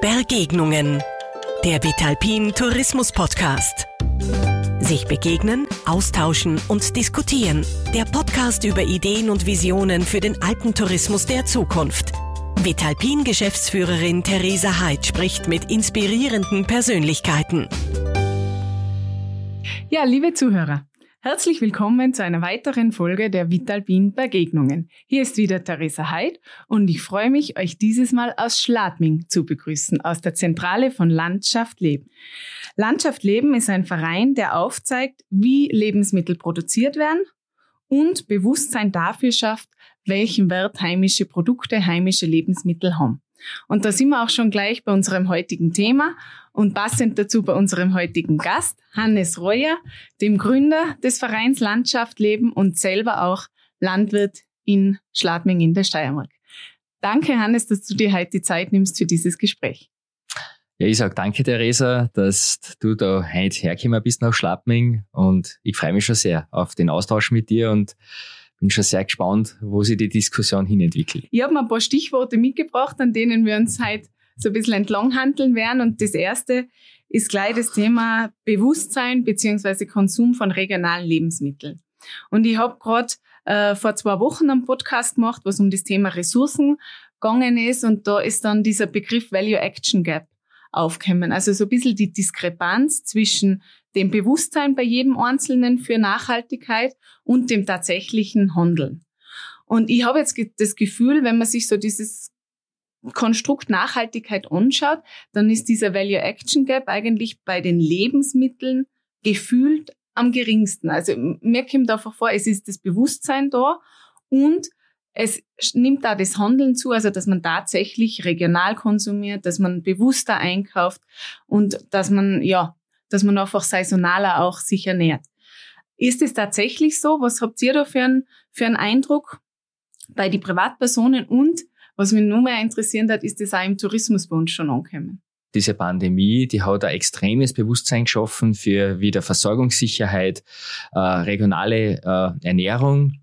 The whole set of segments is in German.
Begegnungen. Der Vitalpin Tourismus Podcast. Sich begegnen, austauschen und diskutieren. Der Podcast über Ideen und Visionen für den Alpentourismus der Zukunft. Vitalpin Geschäftsführerin Theresa Heid spricht mit inspirierenden Persönlichkeiten. Ja, liebe Zuhörer, Herzlich willkommen zu einer weiteren Folge der Vitalpin Begegnungen. Hier ist wieder Theresa Heid und ich freue mich, euch dieses Mal aus Schladming zu begrüßen, aus der Zentrale von Landschaft Leben. Landschaft Leben ist ein Verein, der aufzeigt, wie Lebensmittel produziert werden und Bewusstsein dafür schafft, welchen Wert heimische Produkte, heimische Lebensmittel haben. Und da sind wir auch schon gleich bei unserem heutigen Thema und passend dazu bei unserem heutigen Gast, Hannes Reuer, dem Gründer des Vereins Landschaft Leben und selber auch Landwirt in Schladming in der Steiermark. Danke, Hannes, dass du dir heute die Zeit nimmst für dieses Gespräch. Ja, ich sage danke, Theresa, dass du da heute hergekommen bist nach Schladming und ich freue mich schon sehr auf den Austausch mit dir und bin schon sehr gespannt, wo sich die Diskussion hinentwickelt. Ich habe mir ein paar Stichworte mitgebracht, an denen wir uns heute so ein bisschen entlanghandeln werden. Und das erste ist gleich das Thema Bewusstsein beziehungsweise Konsum von regionalen Lebensmitteln. Und ich habe gerade äh, vor zwei Wochen einen Podcast gemacht, was um das Thema Ressourcen gegangen ist. Und da ist dann dieser Begriff Value Action Gap aufkommen. Also so ein bisschen die Diskrepanz zwischen dem Bewusstsein bei jedem Einzelnen für Nachhaltigkeit und dem tatsächlichen Handeln. Und ich habe jetzt das Gefühl, wenn man sich so dieses Konstrukt Nachhaltigkeit anschaut, dann ist dieser Value Action Gap eigentlich bei den Lebensmitteln gefühlt am geringsten. Also mir kommt einfach vor, es ist das Bewusstsein da und es nimmt da das Handeln zu, also dass man tatsächlich regional konsumiert, dass man bewusster einkauft und dass man, ja, dass man einfach saisonaler auch sich ernährt. Ist es tatsächlich so? Was habt ihr da für einen, für einen Eindruck bei den Privatpersonen? Und was mich nur mehr interessieren hat, ist das auch im Tourismus bei uns schon angekommen? Diese Pandemie, die hat ein extremes Bewusstsein geschaffen für wieder Versorgungssicherheit, äh, regionale äh, Ernährung,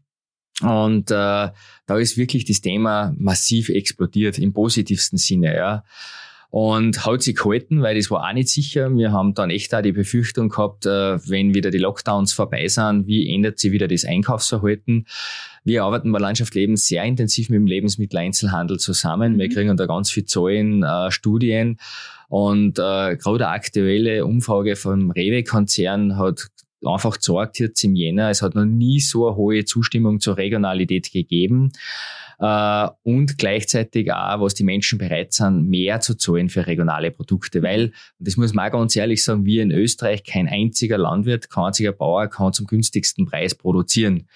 und äh, da ist wirklich das Thema massiv explodiert im positivsten Sinne. Ja und hat sich gehalten, weil das war auch nicht sicher. Wir haben dann echt auch die Befürchtung gehabt, äh, wenn wieder die Lockdowns vorbei sind, wie ändert sich wieder das Einkaufsverhalten. Wir arbeiten bei Landschaft Leben sehr intensiv mit dem Lebensmitteleinzelhandel zusammen. Mhm. Wir kriegen da ganz viel Zahlen, äh, Studien und äh, gerade eine aktuelle Umfrage vom Rewe-Konzern hat einfach gezeigt jetzt im Jänner, es hat noch nie so eine hohe Zustimmung zur Regionalität gegeben äh, und gleichzeitig auch, was die Menschen bereit sind, mehr zu zahlen für regionale Produkte. Weil, und das muss man auch ganz ehrlich sagen, wir in Österreich, kein einziger Landwirt, kein einziger Bauer kann zum günstigsten Preis produzieren.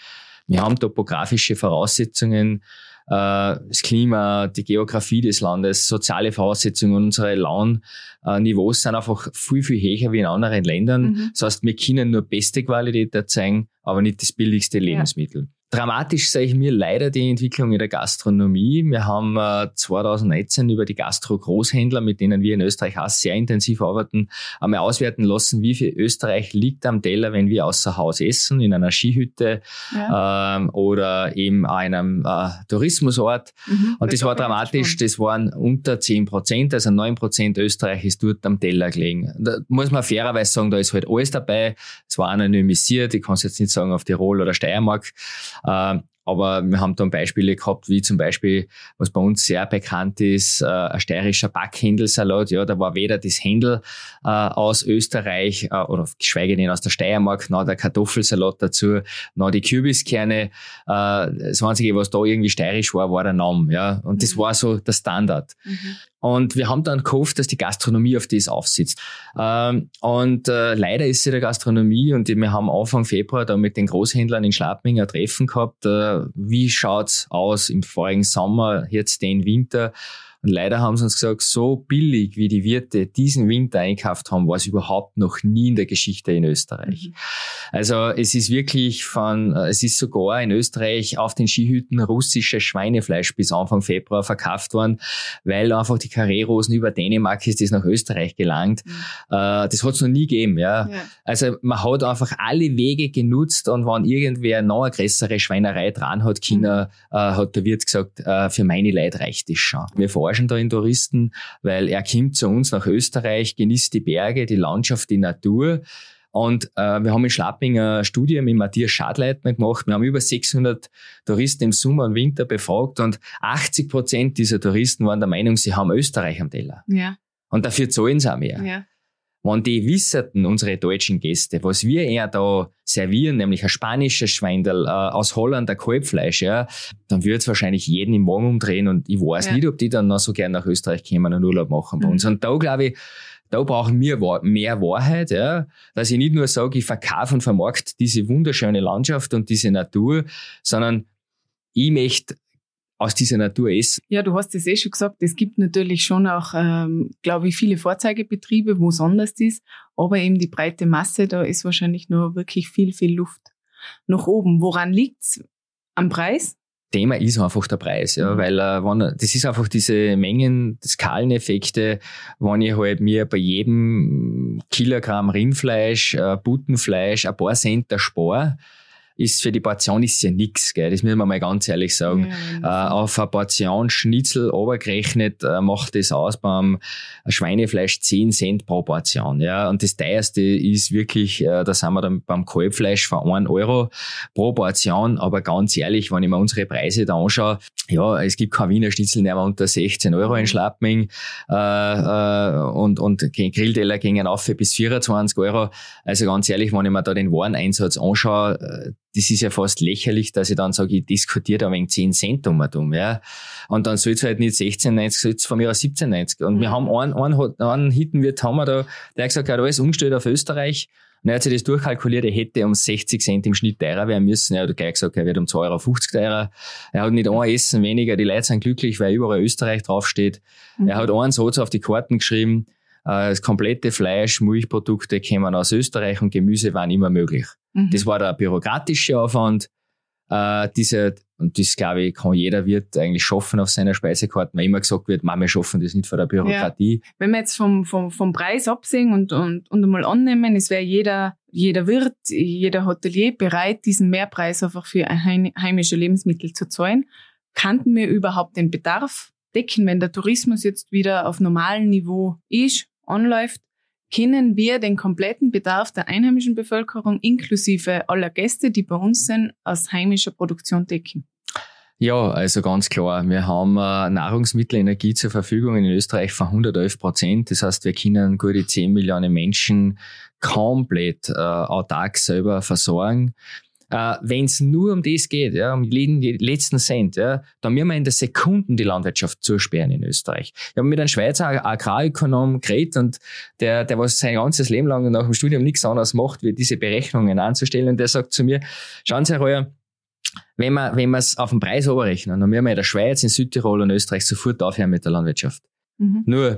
Wir haben topografische Voraussetzungen, das Klima, die Geografie des Landes, soziale Voraussetzungen, unsere Lohnniveaus sind einfach viel, viel höher wie in anderen Ländern. Mhm. Das heißt, wir können nur beste Qualität erzeugen, aber nicht das billigste Lebensmittel. Ja. Dramatisch sehe ich mir leider die Entwicklung in der Gastronomie. Wir haben äh, 2019 über die Gastro-Großhändler, mit denen wir in Österreich auch sehr intensiv arbeiten, einmal auswerten lassen, wie viel Österreich liegt am Teller, wenn wir außer Haus essen, in einer Skihütte ja. ähm, oder eben einem äh, Tourismusort. Mhm, Und das war dramatisch, das waren unter 10 Prozent, also 9 Prozent Österreich ist dort am Teller gelegen. Da muss man fairerweise sagen, da ist halt alles dabei. Es war anonymisiert, ich kann es jetzt nicht sagen auf Tirol oder Steiermark. Ähm, aber wir haben dann Beispiele gehabt, wie zum Beispiel, was bei uns sehr bekannt ist, äh, ein steirischer Backhändelsalat. Ja, da war weder das Händel äh, aus Österreich äh, oder geschweige denn aus der Steiermark, noch der Kartoffelsalat dazu, noch die Kürbiskerne. Äh, das Einzige, was da irgendwie steirisch war, war der Name. Ja, und mhm. das war so der Standard. Mhm. Und wir haben dann gehofft, dass die Gastronomie auf das aufsitzt. Ähm, und äh, leider ist sie der Gastronomie und wir haben Anfang Februar da mit den Großhändlern in Schlappming ein Treffen gehabt. Äh, wie schaut's aus im vorigen Sommer, jetzt den Winter? Und leider haben sie uns gesagt, so billig wie die Wirte diesen Winter einkauft haben, war es überhaupt noch nie in der Geschichte in Österreich. Mhm. Also es ist wirklich von, äh, es ist sogar in Österreich auf den Skihütten russisches Schweinefleisch bis Anfang Februar verkauft worden, weil einfach die Carrerosen über Dänemark ist das nach Österreich gelangt. Mhm. Äh, das hat es noch nie gegeben. Ja. ja. Also man hat einfach alle Wege genutzt und wenn irgendwer noch eine größere Schweinerei dran hat, China, mhm. äh, hat der Wirt gesagt, für meine Leute reicht das schon. Wir fahren verarschen da in Touristen, weil er kommt zu uns nach Österreich, genießt die Berge, die Landschaft, die Natur. Und äh, wir haben in Schlapping eine Studie mit Matthias Schadleitner gemacht. Wir haben über 600 Touristen im Sommer und Winter befragt und 80 Prozent dieser Touristen waren der Meinung, sie haben Österreich am Teller. Ja. Und dafür zahlen sie auch mehr. Ja. Wenn die wisserten, unsere deutschen Gäste, was wir eher da servieren, nämlich ein spanisches Schweindel, äh, aus Holland ein Kalbfleisch, ja, dann würde es wahrscheinlich jeden im Morgen umdrehen und ich weiß Ja. nicht, ob die dann noch so gern nach Österreich kommen und Urlaub machen bei Mhm. uns. Und da glaube ich, da brauchen wir mehr Wahrheit, ja, dass ich nicht nur sage, ich verkaufe und vermarkt diese wunderschöne Landschaft und diese Natur, sondern ich möchte aus dieser Natur essen. Ja, du hast es eh schon gesagt, es gibt natürlich schon auch, ähm, glaube ich, viele Vorzeigebetriebe, wo es anders ist, aber eben die breite Masse, da ist wahrscheinlich noch wirklich viel, viel Luft nach oben. Woran liegt's? Am Preis? Thema ist einfach der Preis, ja, Mhm. weil äh, wenn, das ist einfach diese Mengen, die Skaleneffekte, wenn ich halt mir bei jedem Kilogramm Rindfleisch, äh, Buttenfleisch ein paar Cent spare, ist für die Portion ist ja nix, gell? das müssen wir mal ganz ehrlich sagen. Äh, auf eine Portion Schnitzel obergerechnet äh, macht das aus beim Schweinefleisch 10 Cent pro Portion. Ja? Und das teuerste ist wirklich, äh, da sind wir dann beim Kalbfleisch von 1 Euro pro Portion. Aber ganz ehrlich, wenn ich mir unsere Preise da anschaue, ja, es gibt kein Wiener Schnitzel mehr unter 16 Euro in Schlappming äh, äh, und, und Grillteller gingen auf bis 24 Euro. Also ganz ehrlich, wenn ich mir da den Wareneinsatz anschaue, äh, das ist ja fast lächerlich, dass ich dann sage, ich diskutiere da wegen 10 Cent um und um, ja. Und dann soll es halt nicht 16,90, soll es von mir aus 17,90. Und wir Mhm. haben einen, einen, einen Hittenwirt haben wir da, der hat gesagt, er hat alles umgestellt auf Österreich. Und er hat sich das durchkalkuliert, er hätte um 60 Cent im Schnitt teurer werden müssen. Er hat gleich gesagt, er wird um 2,50 Euro teurer. Er hat nicht ein Essen weniger, die Leute sind glücklich, weil überall Österreich draufsteht. Mhm. Er hat einen Satz auf die Karten geschrieben, das komplette Fleisch, Milchprodukte kämen aus Österreich und Gemüse waren immer möglich. Mhm. Das war der bürokratische Aufwand. Äh, diese, und das, glaube ich, kann jeder Wirt eigentlich schaffen auf seiner Speisekarte, weil immer gesagt wird, man, wir schaffen das nicht vor der Bürokratie. Wenn wir jetzt vom, vom, vom Preis absehen und, und, und einmal annehmen, es wäre jeder, jeder Wirt, jeder Hotelier bereit, diesen Mehrpreis einfach für heim- heimische Lebensmittel zu zahlen, kannten wir überhaupt den Bedarf decken, wenn der Tourismus jetzt wieder auf normalem Niveau ist, anläuft, können wir den kompletten Bedarf der einheimischen Bevölkerung inklusive aller Gäste, die bei uns sind, aus heimischer Produktion decken. Ja, also ganz klar. Wir haben äh, Nahrungsmittelenergie zur Verfügung in Österreich von 111 Prozent. Das heißt, wir können gute 10 Millionen Menschen komplett äh, autark selber versorgen. Äh, Wenn es nur um das geht, ja, um jeden die letzten Cent, ja, dann müssen wir in der Sekunden die Landwirtschaft zusperren in Österreich. Ich habe mit einem Schweizer Agrarökonom geredet und der, der was sein ganzes Leben lang nach dem Studium nichts anderes macht, wie diese Berechnungen anzustellen. Und der sagt zu mir, schauen Sie, Herr Reuer, wenn wir wenn wir es auf den Preis oberrechnen, dann müssen wir in der Schweiz, in Südtirol und Österreich sofort aufhören mit der Landwirtschaft. Mhm. Nur,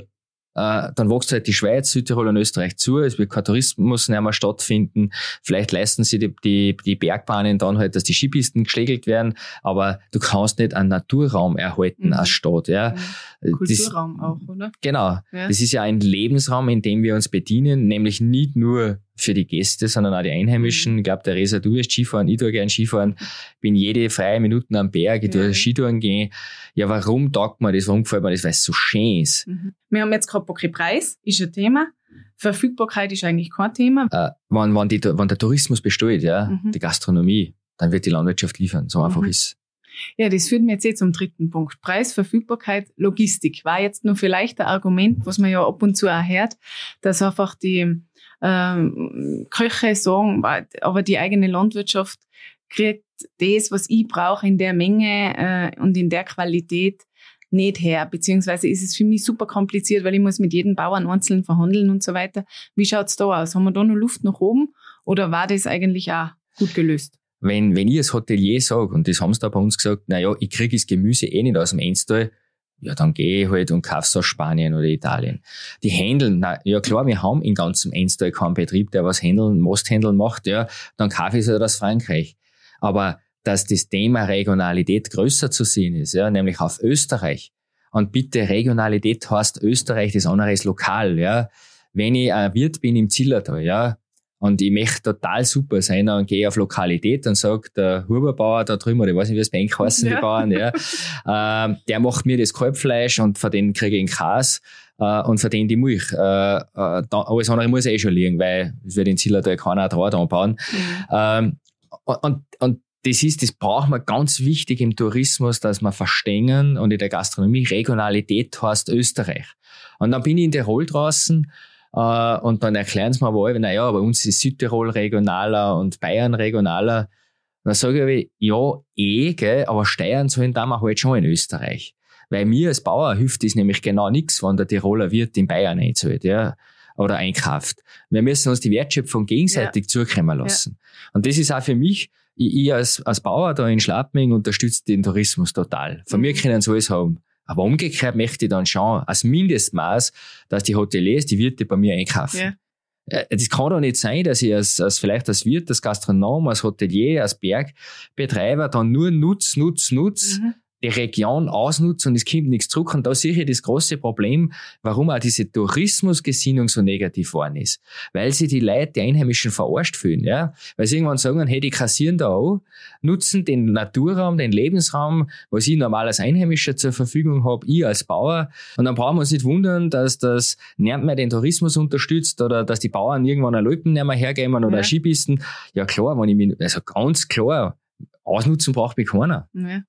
äh, dann wächst halt die Schweiz, Südtirol und Österreich zu, es wird kein Tourismus mehr, mehr stattfinden, vielleicht leisten sie die, die, die Bergbahnen dann halt, dass die Skipisten geschlägelt werden, aber du kannst nicht einen Naturraum erhalten Mhm. als Stadt. Ja. Das, Kulturraum auch, oder? genau, Ja. das ist ja ein Lebensraum, in dem wir uns bedienen, nämlich nicht nur für die Gäste, sondern auch die Einheimischen. Mhm. Ich glaube, der Resa, du wirst Skifahren, ich tue gern Skifahren, bin jede freie Minuten am Berg, ich Ja. tue Skitouren gehen. Ja, warum taugt mir das, warum gefällt mir das? Weil es so schön ist. Mhm. Wir haben jetzt gerade okay, Preis, ist ein Thema. Verfügbarkeit ist eigentlich kein Thema. Äh, wenn, wenn, die, wenn der Tourismus besteht, ja, Mhm. die Gastronomie, dann wird die Landwirtschaft liefern. So einfach Mhm. ist Ja, das führt mir jetzt eh zum dritten Punkt. Preis, Verfügbarkeit, Logistik. War jetzt nur vielleicht ein Argument, was man ja ab und zu auch hört, dass einfach die ähm, Köche sagen, aber die eigene Landwirtschaft kriegt das, was ich brauche in der Menge äh, und in der Qualität nicht her. Beziehungsweise ist es für mich super kompliziert, weil ich muss mit jedem Bauern einzeln verhandeln und so weiter. Wie schaut's da aus? Haben wir da noch Luft nach oben oder war das eigentlich auch gut gelöst? Wenn, wenn ich als Hotelier sage, und das haben sie da bei uns gesagt, na ja, ich kriege das Gemüse eh nicht aus dem Enstal, ja, dann gehe ich halt und kaufe es aus Spanien oder Italien. Die Händeln, na, ja klar, wir haben in ganzem Enstal keinen Betrieb, der was Händeln, Mosthändeln macht, ja, dann kaufe ich es halt aus Frankreich. Aber dass das Thema Regionalität größer zu sehen ist, ja, nämlich auf Österreich. Und bitte, Regionalität heißt Österreich, das andere ist lokal, ja. Wenn ich ein Wirt bin im Zillertal, ja, Und ich möchte total super sein und gehe auf Lokalität und sage, der Huberbauer da drüben, oder ich weiß nicht, wie es bei Ihnen heißen, ja. die Bauern, ja, äh, der macht mir das Kalbfleisch und von denen kriege ich den Käse äh, und von denen die Milch. Äh, äh, da, alles andere muss eh schon liegen, weil es wird in Zillertal keiner Draht anbauen. Mhm. Ähm, und, und das ist, das braucht man ganz wichtig im Tourismus, dass man verstehen und in der Gastronomie Regionalität heißt Österreich. Und dann bin ich in Tirol draußen äh, und dann erklären sie mir wohl, naja, bei uns ist Südtirol regionaler und Bayern regionaler. dann sage ich, ja, eh, gell, aber Steuern sollen da wir halt schon in Österreich. Weil mir als Bauer hilft das nämlich genau nichts, wenn der Tiroler Wirt in Bayern einzahlt, ja, oder einkauft. Wir müssen uns die Wertschöpfung gegenseitig ja. zukommen lassen. Ja. Und das ist auch für mich, ich, ich als, als Bauer da in Schlappming unterstütze den Tourismus total. Von mhm. mir können sie alles haben. Aber umgekehrt möchte ich dann schon als Mindestmaß, dass die Hoteliers, die Wirte bei mir einkaufen. Ja. Äh, das kann doch nicht sein, dass ich als, als vielleicht als Wirt, als Gastronom, als Hotelier, als Bergbetreiber dann nur Nutz, Nutz, Nutz mhm die Region ausnutzt und es kommt nichts zurück. Und da sehe ich das große Problem, warum auch diese Tourismusgesinnung so negativ geworden ist. Weil sie die Leute, die Einheimischen verarscht fühlen, ja. Weil sie irgendwann sagen, hey, die kassieren da auch, nutzen den Naturraum, den Lebensraum, was ich normal als Einheimischer zur Verfügung habe, ich als Bauer. Und dann brauchen wir uns nicht wundern, dass das nicht mehr den Tourismus unterstützt oder dass die Bauern irgendwann eine Alpen nicht mehr hergeben oder ja. Skipisten. Ja klar, wenn ich mich, also ganz klar, ausnutzen braucht mich keiner. Ja.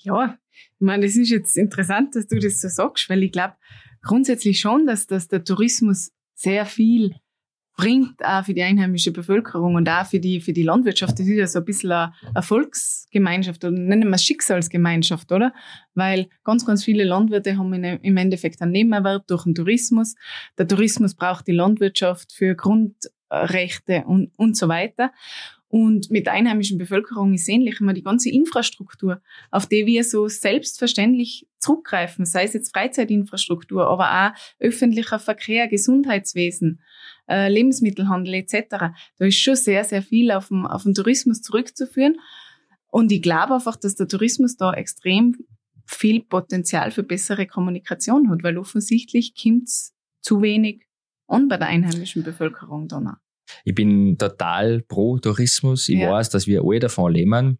Ja, ich meine, das ist jetzt interessant, dass du das so sagst, weil ich glaube grundsätzlich schon, dass, dass der Tourismus sehr viel bringt, auch für die einheimische Bevölkerung und auch für die, für die Landwirtschaft. Das ist ja so ein bisschen eine Erfolgsgemeinschaft oder nennen wir es Schicksalsgemeinschaft, oder? Weil ganz, ganz viele Landwirte haben im Endeffekt einen Nebenerwerb durch den Tourismus. Der Tourismus braucht die Landwirtschaft für Grundrechte und, und so weiter. Und mit der einheimischen Bevölkerung ist ähnlich immer die ganze Infrastruktur, auf die wir so selbstverständlich zurückgreifen, sei es jetzt Freizeitinfrastruktur, aber auch öffentlicher Verkehr, Gesundheitswesen, äh, Lebensmittelhandel etc. Da ist schon sehr, sehr viel auf den, auf den Tourismus zurückzuführen. Und ich glaube einfach, dass der Tourismus da extrem viel Potenzial für bessere Kommunikation hat, weil offensichtlich kommt es zu wenig an bei der einheimischen Bevölkerung dann auch. Ich bin total pro Tourismus. Ich ja. weiß, dass wir alle davon leben.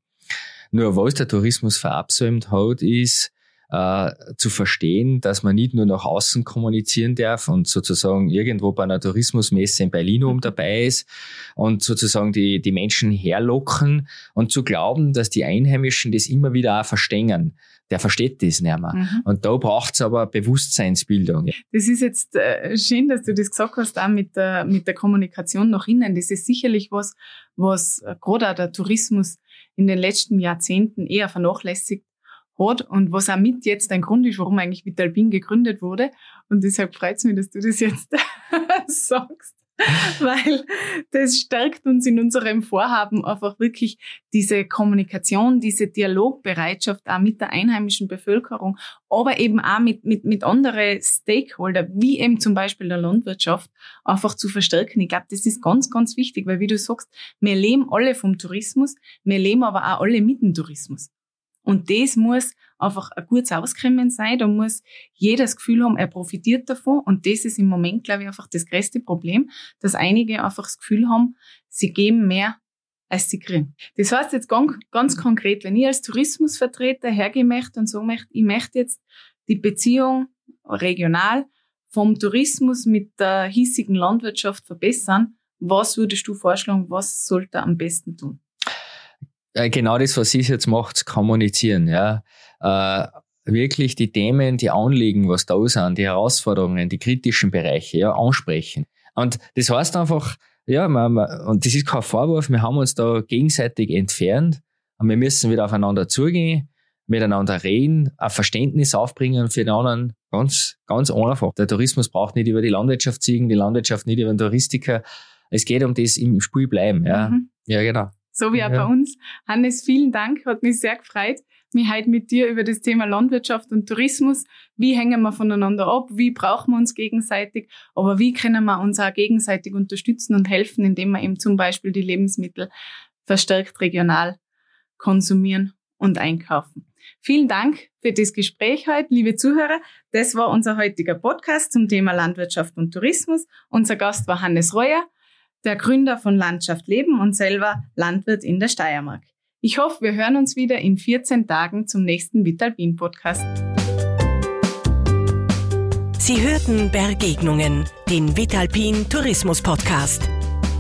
Nur was der Tourismus verabsäumt hat, ist, äh, zu verstehen, dass man nicht nur nach außen kommunizieren darf und sozusagen irgendwo bei einer Tourismusmesse in Berlin oben mhm. dabei ist und sozusagen die, die Menschen herlocken und zu glauben, dass die Einheimischen das immer wieder auch verstehen der versteht das nicht mehr. Mhm. Und da braucht es aber Bewusstseinsbildung. Das ist jetzt äh, schön, dass du das gesagt hast, auch mit der, mit der Kommunikation nach innen. Das ist sicherlich was, was gerade auch der Tourismus in den letzten Jahrzehnten eher vernachlässigt hat und was auch mit jetzt ein Grund ist, warum eigentlich Vitalpin gegründet wurde. Und deshalb freut es mich, dass du das jetzt sagst. weil das stärkt uns in unserem Vorhaben einfach wirklich diese Kommunikation, diese Dialogbereitschaft auch mit der einheimischen Bevölkerung, aber eben auch mit, mit, mit anderen Stakeholder, wie eben zum Beispiel der Landwirtschaft, einfach zu verstärken. Ich glaube, das ist ganz, ganz wichtig, weil wie du sagst, wir leben alle vom Tourismus, wir leben aber auch alle mit dem Tourismus. Und das muss einfach ein gutes Auskommen sein. Da muss jeder das Gefühl haben, er profitiert davon. Und das ist im Moment, glaube ich, einfach das größte Problem, dass einige einfach das Gefühl haben, sie geben mehr, als sie kriegen. Das heißt jetzt ganz, ganz konkret, wenn ich als Tourismusvertreter hergehen möchte und so möchte, ich möchte jetzt die Beziehung regional vom Tourismus mit der hiesigen Landwirtschaft verbessern, was würdest du vorschlagen, was sollte er am besten tun? Äh, genau das, was Sie jetzt macht, kommunizieren, ja. Äh, wirklich die Themen, die Anliegen, was da sind, die Herausforderungen, die kritischen Bereiche, ja, ansprechen. Und das heißt einfach, ja, man, man, und das ist kein Vorwurf, wir haben uns da gegenseitig entfernt und wir müssen wieder aufeinander zugehen, miteinander reden, ein Verständnis aufbringen für den anderen. Ganz, ganz einfach. Der Tourismus braucht nicht über die Landwirtschaft ziehen, die Landwirtschaft nicht über den Touristiker. Es geht um das im Spiel bleiben, ja. Mhm. Ja, genau so wie auch ja. bei uns. Hannes, vielen Dank, hat mich sehr gefreut, mich heute mit dir über das Thema Landwirtschaft und Tourismus, wie hängen wir voneinander ab, wie brauchen wir uns gegenseitig, aber wie können wir uns auch gegenseitig unterstützen und helfen, indem wir eben zum Beispiel die Lebensmittel verstärkt regional konsumieren und einkaufen. Vielen Dank für das Gespräch heute, liebe Zuhörer. Das war unser heutiger Podcast zum Thema Landwirtschaft und Tourismus. Unser Gast war Hannes Reuer. Der Gründer von Landschaft Leben und selber Landwirt in der Steiermark. Ich hoffe, wir hören uns wieder in 14 Tagen zum nächsten Vitalpin Podcast. Sie hörten Begegnungen, den Vitalpin Tourismus Podcast.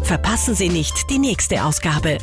Verpassen Sie nicht die nächste Ausgabe.